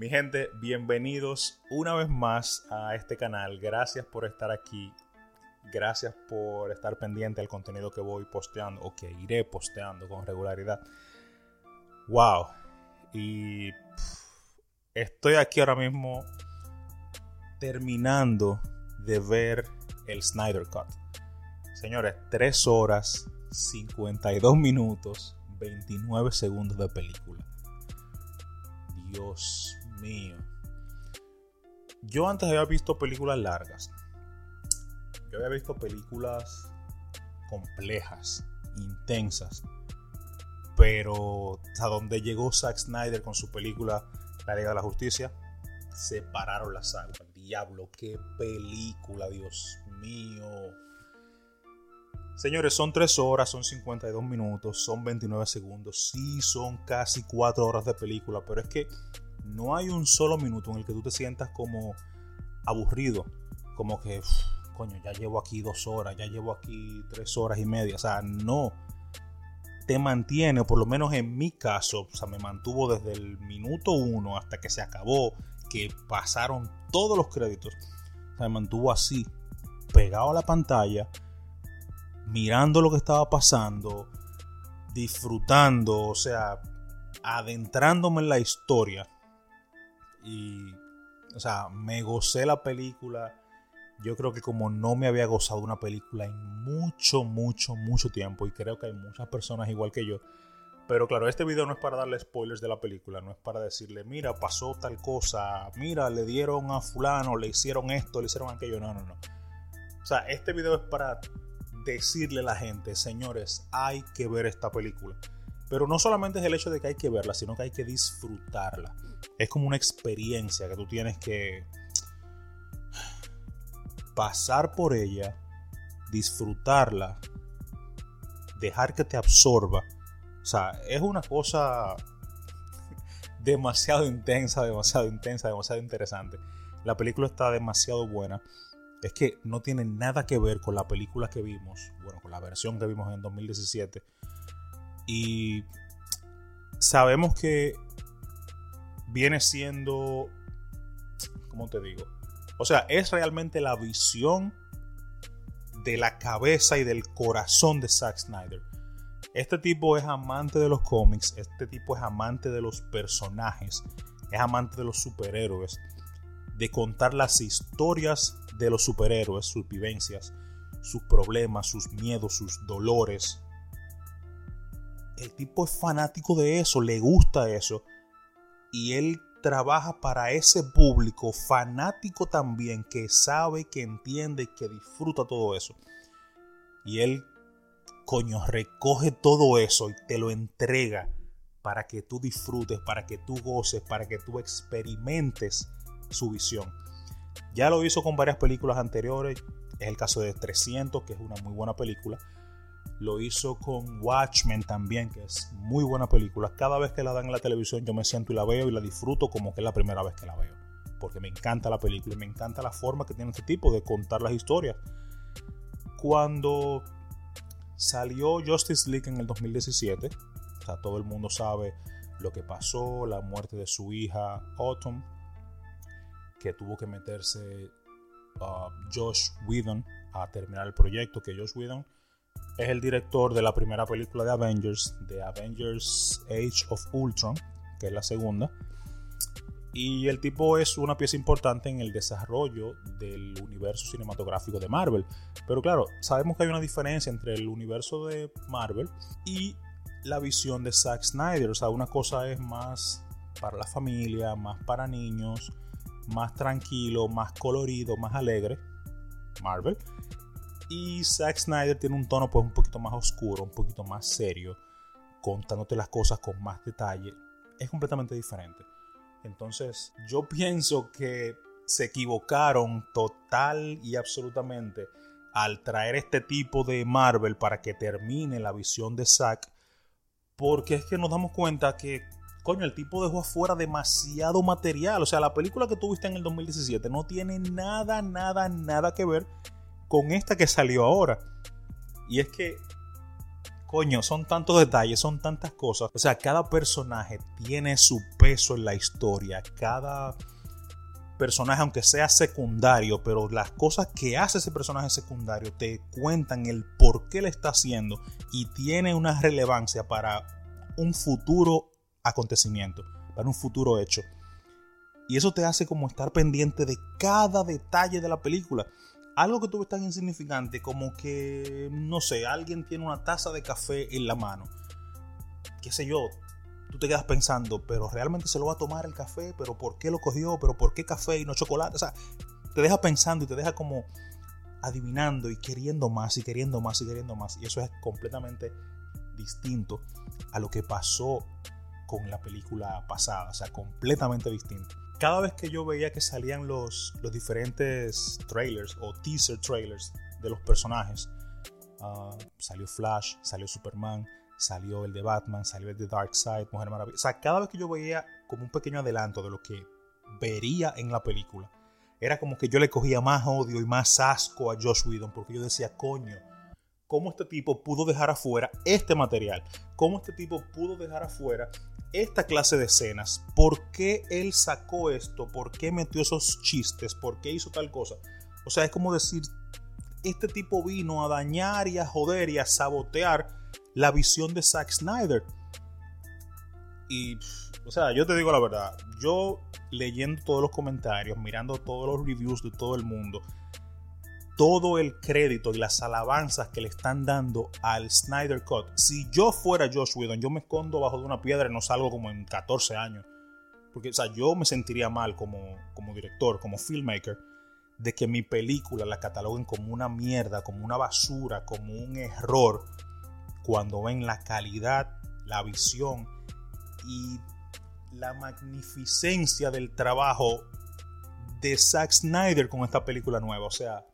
Mi gente, bienvenidos una vez más a este canal. Gracias por estar aquí. Gracias por estar pendiente al contenido que voy posteando o que iré posteando con regularidad. Wow. Y estoy aquí ahora mismo terminando de ver el Snyder Cut. Señores, 3 horas, 52 minutos, 29 segundos de película. Dios mío. Yo antes había visto películas largas. Yo había visto películas complejas, intensas. Pero a donde llegó Zack Snyder con su película La Liga de la Justicia, separaron las aguas. Diablo, qué película, Dios mío. Señores, son 3 horas, son 52 minutos, son 29 segundos. Sí, son casi 4 horas de película, pero es que no hay un solo minuto en el que tú te sientas como aburrido. Como que, coño, ya llevo aquí 2 horas, ya llevo aquí 3 horas y media. O sea, no. Te mantiene, o por lo menos en mi caso, o sea, me mantuvo desde el minuto 1 hasta que se acabó, que pasaron todos los créditos. O sea, me mantuvo así, pegado a la pantalla mirando lo que estaba pasando, disfrutando, o sea, adentrándome en la historia. Y, o sea, me gocé la película. Yo creo que como no me había gozado una película en mucho, mucho, mucho tiempo. Y creo que hay muchas personas igual que yo. Pero claro, este video no es para darle spoilers de la película. No es para decirle, mira, pasó tal cosa. Mira, le dieron a fulano, le hicieron esto, le hicieron aquello. No, no, no. O sea, este video es para decirle a la gente, señores, hay que ver esta película. Pero no solamente es el hecho de que hay que verla, sino que hay que disfrutarla. Es como una experiencia que tú tienes que pasar por ella, disfrutarla, dejar que te absorba. O sea, es una cosa demasiado intensa, demasiado intensa, demasiado interesante. La película está demasiado buena es que no tiene nada que ver con la película que vimos, bueno, con la versión que vimos en 2017. Y sabemos que viene siendo, ¿cómo te digo? O sea, es realmente la visión de la cabeza y del corazón de Zack Snyder. Este tipo es amante de los cómics, este tipo es amante de los personajes, es amante de los superhéroes, de contar las historias de los superhéroes, sus vivencias, sus problemas, sus miedos, sus dolores. El tipo es fanático de eso, le gusta eso. Y él trabaja para ese público fanático también que sabe, que entiende, que disfruta todo eso. Y él, coño, recoge todo eso y te lo entrega para que tú disfrutes, para que tú goces, para que tú experimentes su visión. Ya lo hizo con varias películas anteriores. Es el caso de 300, que es una muy buena película. Lo hizo con Watchmen también, que es muy buena película. Cada vez que la dan en la televisión yo me siento y la veo y la disfruto como que es la primera vez que la veo. Porque me encanta la película y me encanta la forma que tiene este tipo de contar las historias. Cuando salió Justice League en el 2017, o sea, todo el mundo sabe lo que pasó, la muerte de su hija Autumn, que tuvo que meterse uh, Josh Whedon a terminar el proyecto, que Josh Whedon es el director de la primera película de Avengers, de Avengers Age of Ultron, que es la segunda. Y el tipo es una pieza importante en el desarrollo del universo cinematográfico de Marvel. Pero claro, sabemos que hay una diferencia entre el universo de Marvel y la visión de Zack Snyder. O sea, una cosa es más para la familia, más para niños, más tranquilo, más colorido, más alegre, Marvel. Y Zack Snyder tiene un tono pues un poquito más oscuro, un poquito más serio, contándote las cosas con más detalle. Es completamente diferente. Entonces, yo pienso que se equivocaron total y absolutamente al traer este tipo de Marvel para que termine la visión de Zack. Porque es que nos damos cuenta que coño, el tipo dejó afuera demasiado material. O sea, la película que tuviste en el 2017 no tiene nada, nada, nada que ver con esta que salió ahora. Y es que, coño, son tantos detalles, son tantas cosas. O sea, cada personaje tiene su peso en la historia. Cada personaje, aunque sea secundario, pero las cosas que hace ese personaje secundario te cuentan el por qué le está haciendo y tiene una relevancia para un futuro acontecimiento, para un futuro hecho. Y eso te hace como estar pendiente de cada detalle de la película. Algo que tú ves tan insignificante como que, no sé, alguien tiene una taza de café en la mano. Qué sé yo, tú te quedas pensando, pero realmente se lo va a tomar el café, pero ¿por qué lo cogió? ¿Pero por qué café y no chocolate? O sea, te deja pensando y te deja como adivinando y queriendo más y queriendo más y queriendo más. Y eso es completamente distinto a lo que pasó con la película pasada, o sea, completamente distinto. Cada vez que yo veía que salían los, los diferentes trailers o teaser trailers de los personajes, ah, salió Flash, salió Superman, salió el de Batman, salió el de Darkseid, Mujer Maravilla. O sea, cada vez que yo veía como un pequeño adelanto de lo que vería en la película, era como que yo le cogía más odio y más asco a Josh Whedon, porque yo decía, coño, cómo este tipo pudo dejar afuera este material, cómo este tipo pudo dejar afuera esta clase de escenas, por qué él sacó esto, por qué metió esos chistes, por qué hizo tal cosa. O sea, es como decir, este tipo vino a dañar y a joder y a sabotear la visión de Zack Snyder. Y, o sea, yo te digo la verdad, yo leyendo todos los comentarios, mirando todos los reviews de todo el mundo, todo el crédito y las alabanzas que le están dando al Snyder Cut. Si yo fuera Josh Whedon, yo me escondo bajo de una piedra y no salgo como en 14 años. Porque, o sea, yo me sentiría mal como, como director, como filmmaker, de que mi película la cataloguen como una mierda, como una basura, como un error, cuando ven la calidad, la visión y la magnificencia del trabajo de Zack Snyder con esta película nueva. O sea,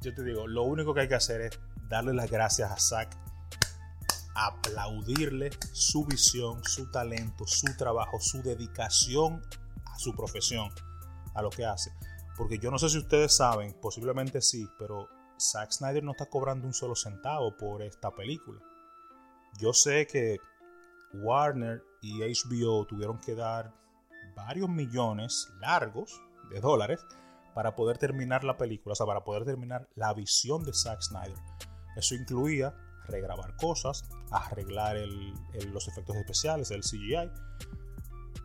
yo te digo, lo único que hay que hacer es darle las gracias a Zack, aplaudirle su visión, su talento, su trabajo, su dedicación a su profesión, a lo que hace. Porque yo no sé si ustedes saben, posiblemente sí, pero Zack Snyder no está cobrando un solo centavo por esta película. Yo sé que Warner y HBO tuvieron que dar varios millones largos de dólares para poder terminar la película, o sea, para poder terminar la visión de Zack Snyder. Eso incluía regrabar cosas, arreglar los efectos especiales, el CGI,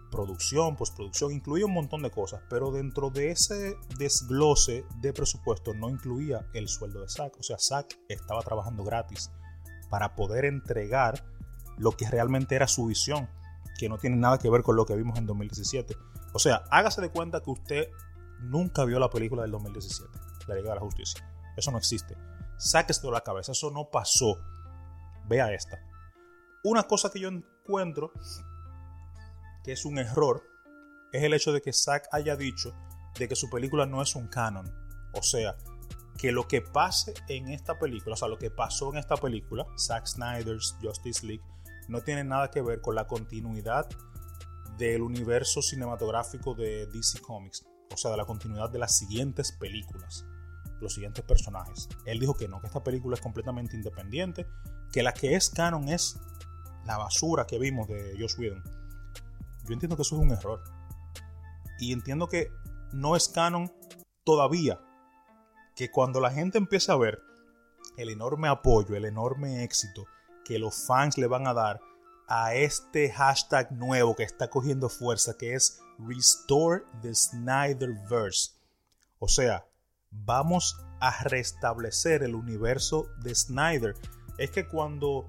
producción, postproducción, incluía un montón de cosas, pero dentro de ese desglose de presupuesto no incluía el sueldo de Zack, o sea, Zack estaba trabajando gratis para poder entregar lo que realmente era su visión, que no tiene nada que ver con lo que vimos en 2017. O sea, hágase de cuenta que usted nunca vio la película del 2017, La Liga de la Justicia. Eso no existe. Sáquese de la cabeza, eso no pasó. Vea esta. Una cosa que yo encuentro que es un error es el hecho de que Zack haya dicho de que su película no es un canon. O sea, que lo que pase en esta película, o sea, lo que pasó en esta película, Zack Snyder's Justice League, no tiene nada que ver con la continuidad del universo cinematográfico de DC Comics o sea, de la continuidad de las siguientes películas, los siguientes personajes. Él dijo que no, que esta película es completamente independiente, que la que es canon es la basura que vimos de Josh Whedon. Yo entiendo que eso es un error. Y entiendo que no es canon todavía. Que cuando la gente empiece a ver el enorme apoyo, el enorme éxito que los fans le van a dar a este hashtag nuevo que está cogiendo fuerza, que es Restore the Snyderverse. O sea, vamos a restablecer el universo de Snyder. Es que cuando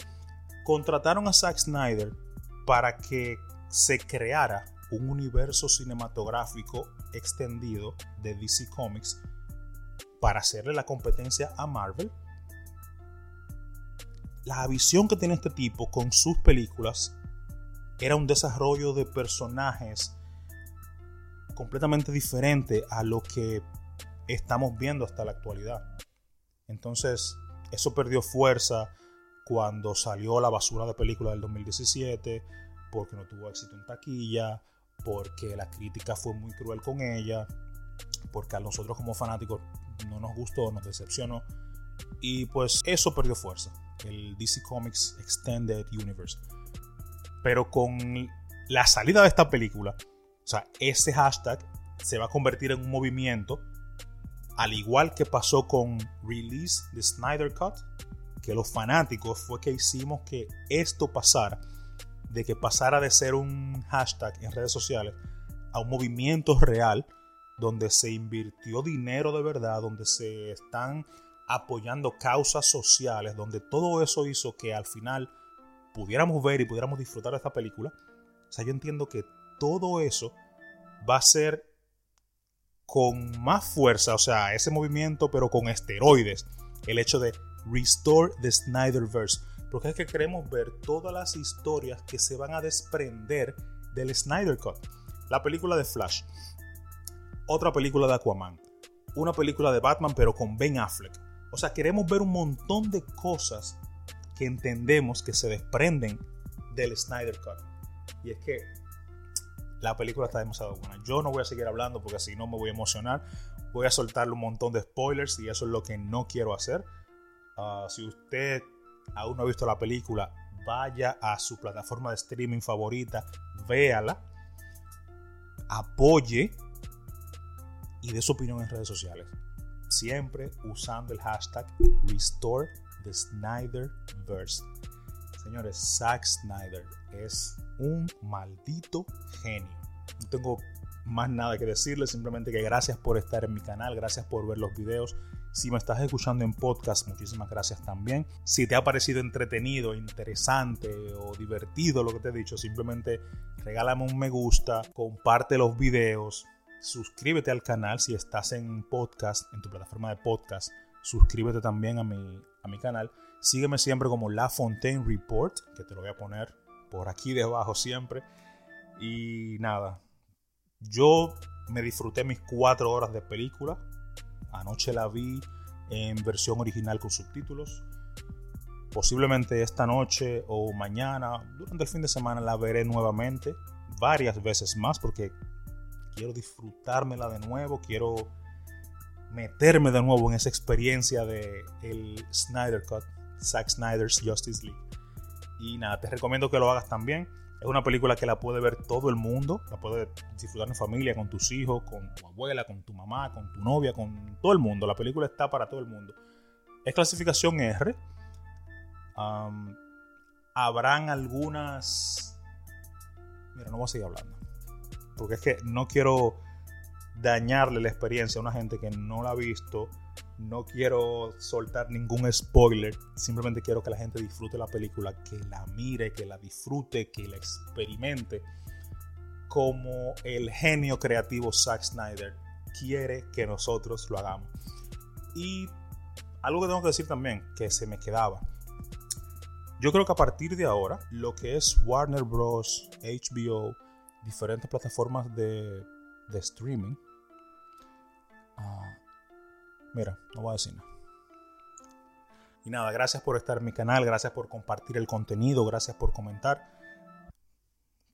contrataron a Zack Snyder para que se creara un universo cinematográfico extendido de DC Comics para hacerle la competencia a Marvel, la visión que tiene este tipo con sus películas era un desarrollo de personajes completamente diferente a lo que estamos viendo hasta la actualidad. Entonces, eso perdió fuerza cuando salió la basura de película del 2017, porque no tuvo éxito en taquilla, porque la crítica fue muy cruel con ella, porque a nosotros como fanáticos no nos gustó, nos decepcionó. Y pues eso perdió fuerza, el DC Comics Extended Universe. Pero con la salida de esta película, o sea, ese hashtag se va a convertir en un movimiento, al igual que pasó con Release the Snyder Cut, que los fanáticos fue que hicimos que esto pasara, de que pasara de ser un hashtag en redes sociales a un movimiento real donde se invirtió dinero de verdad, donde se están apoyando causas sociales, donde todo eso hizo que al final pudiéramos ver y pudiéramos disfrutar de esta película. O sea, yo entiendo que todo eso va a ser con más fuerza, o sea, ese movimiento, pero con esteroides. El hecho de Restore the Snyderverse. Porque es que queremos ver todas las historias que se van a desprender del Snyder Cut. La película de Flash. Otra película de Aquaman. Una película de Batman, pero con Ben Affleck. O sea, queremos ver un montón de cosas que entendemos que se desprenden del Snyder Cut. Y es que la película está demasiado buena. Yo no voy a seguir hablando porque si no me voy a emocionar. Voy a soltarle un montón de spoilers y eso es lo que no quiero hacer. Ah, si usted aún no ha visto la película, vaya a su plataforma de streaming favorita, véala, apoye y dé su opinión en redes sociales. Siempre usando el hashtag Restore the Snyderverse. Señores, Zack Snyder es un maldito genio. No tengo más nada que decirle, simplemente que gracias por estar en mi canal, gracias por ver los videos. Si me estás escuchando en podcast, muchísimas gracias también. Si te ha parecido entretenido, interesante o divertido lo que te he dicho, simplemente regálame un me gusta, comparte los videos, suscríbete al canal si estás en podcast, en tu plataforma de podcast. Suscríbete también a mi, a mi canal. Sígueme siempre como La Fontaine Report, que te lo voy a poner por aquí debajo siempre. Y nada, yo me disfruté mis cuatro horas de película. Anoche la vi en versión original con subtítulos. Posiblemente esta noche o mañana, durante el fin de semana, la veré nuevamente, varias veces más, porque quiero disfrutármela de nuevo, quiero meterme de nuevo en esa experiencia de el Snyder Cut, Zack Snyder's Justice League. Y nada, te recomiendo que lo hagas también. Es una película que la puede ver todo el mundo, la puede disfrutar en familia, con tus hijos, con tu abuela, con tu mamá, con tu novia, con todo el mundo. La película está para todo el mundo. Es clasificación R. habrán algunas... Mira, no voy a seguir hablando. Porque es que no quiero dañarle la experiencia a una gente que no la ha visto no quiero soltar ningún spoiler, simplemente quiero que la gente disfrute la película, que la mire, que la disfrute, que la experimente, como el genio creativo Zack Snyder quiere que nosotros lo hagamos. Y algo que tengo que decir también, que se me quedaba. Yo creo que a partir de ahora, lo que es Warner Bros., HBO, diferentes plataformas de, streaming, uh, Mira, no voy a decir nada. Y nada, gracias por estar en mi canal, gracias por compartir el contenido, gracias por comentar.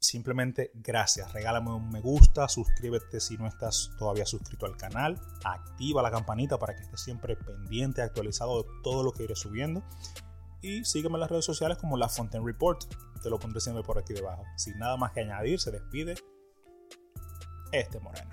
Simplemente gracias. Regálame un me gusta, suscríbete si no estás todavía suscrito al canal, activa la campanita para que estés siempre pendiente, actualizado de todo lo que iré subiendo. Y sígueme en las redes sociales como La Fontaine Report. Te lo pondré siempre por aquí debajo. Sin nada más que añadir, se despide este Moreno.